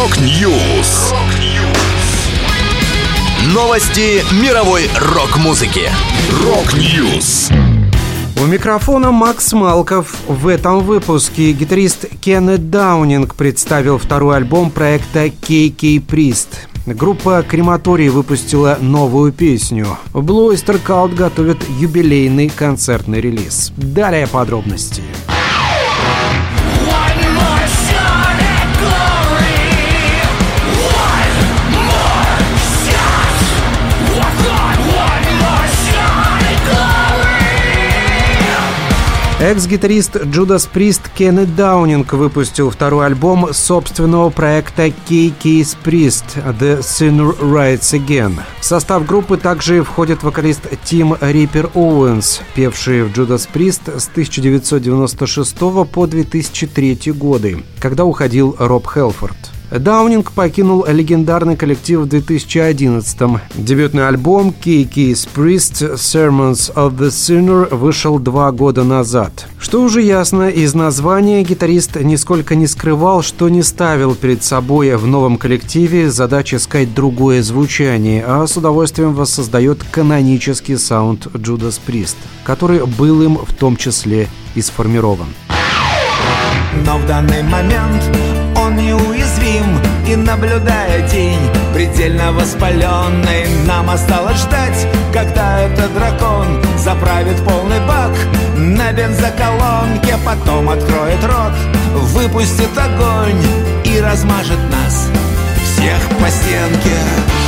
Rock News. Новости мировой рок-музыки. Rock News. У микрофона Макс Малков. В этом выпуске гитарист Кеннет Даунинг представил второй альбом проекта KK's Priest. Группа Крематорий выпустила новую песню. Blue Oyster Cult готовит юбилейный концертный релиз. Далее подробности. Экс-гитарист Judas Priest Кеннет Даунинг выпустил второй альбом собственного проекта KK's Priest The Sinner Rides Again. В состав группы также входит вокалист Тим Риппер Оуэнс, певший в Judas Priest с 1996 по 2003 годы, когда уходил Роб Хэлфорд. Даунинг покинул легендарный коллектив в 2011-м. Дебютный альбом KK's Priest Sermons of the Sinner вышел два года назад. Что уже ясно, из названия гитарист нисколько не скрывал, что не ставил перед собой в новом коллективе задачи искать другое звучание, а с удовольствием воссоздает канонический саунд Judas Priest, который был им в том числе и сформирован. Но в данный момент он неуязвим И наблюдая тень предельно воспаленной Нам осталось ждать, когда этот дракон Заправит полный бак на бензоколонке Потом откроет рот, выпустит огонь И размажет нас всех по стенке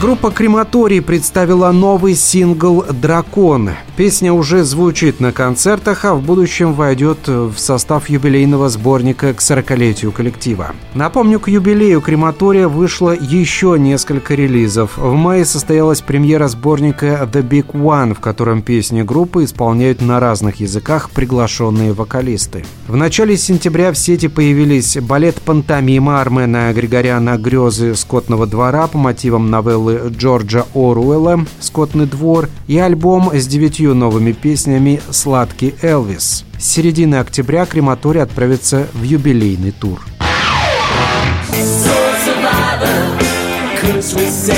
Группа «Крематорий» представила новый сингл «Дракон». Песня уже звучит на концертах, а в будущем войдет в состав юбилейного сборника к 40-летию коллектива. Напомню, к юбилею «Крематория» вышло еще несколько релизов. В мае состоялась премьера сборника «The Big One», в котором песни группы исполняют на разных языках приглашенные вокалисты. В начале сентября в сети появились балет «Пантомима» Армена Григоряна «Грезы скотного двора» по мотивам новеллы новеллы Джорджа Оруэлла «Скотный двор» и альбом с девятью новыми песнями «Сладкий Элвис». С середины октября крематорий отправится в юбилейный тур. Christmas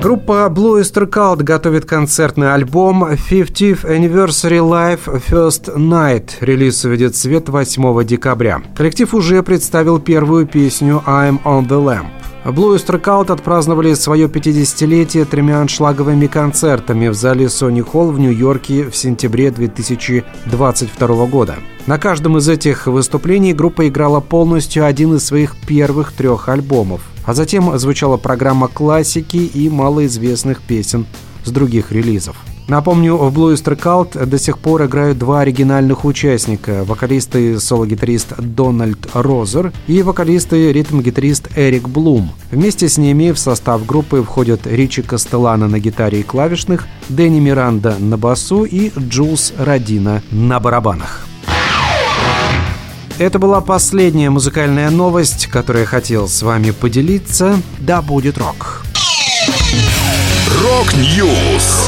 Группа Blue Cult готовит концертный альбом 50th Anniversary Live First Night. Релиз увидит свет 8 декабря. Коллектив уже представил первую песню I'm on the Lamp. Blue Cult отпраздновали свое 50-летие тремя аншлаговыми концертами в зале Sony Hall в Нью-Йорке в сентябре 2022 года. На каждом из этих выступлений группа играла полностью один из своих первых трех альбомов – а затем звучала программа классики и малоизвестных песен с других релизов. Напомню, в Blue Cult до сих пор играют два оригинальных участника – вокалист и соло-гитарист Дональд Розер и вокалист и ритм-гитарист Эрик Блум. Вместе с ними в состав группы входят Ричи Кастеллана на гитаре и клавишных, Дэнни Миранда на басу и Джулс Родина на барабанах. Это была последняя музыкальная новость, которую я хотел с вами поделиться. Да будет рок! Рок-Ньюс!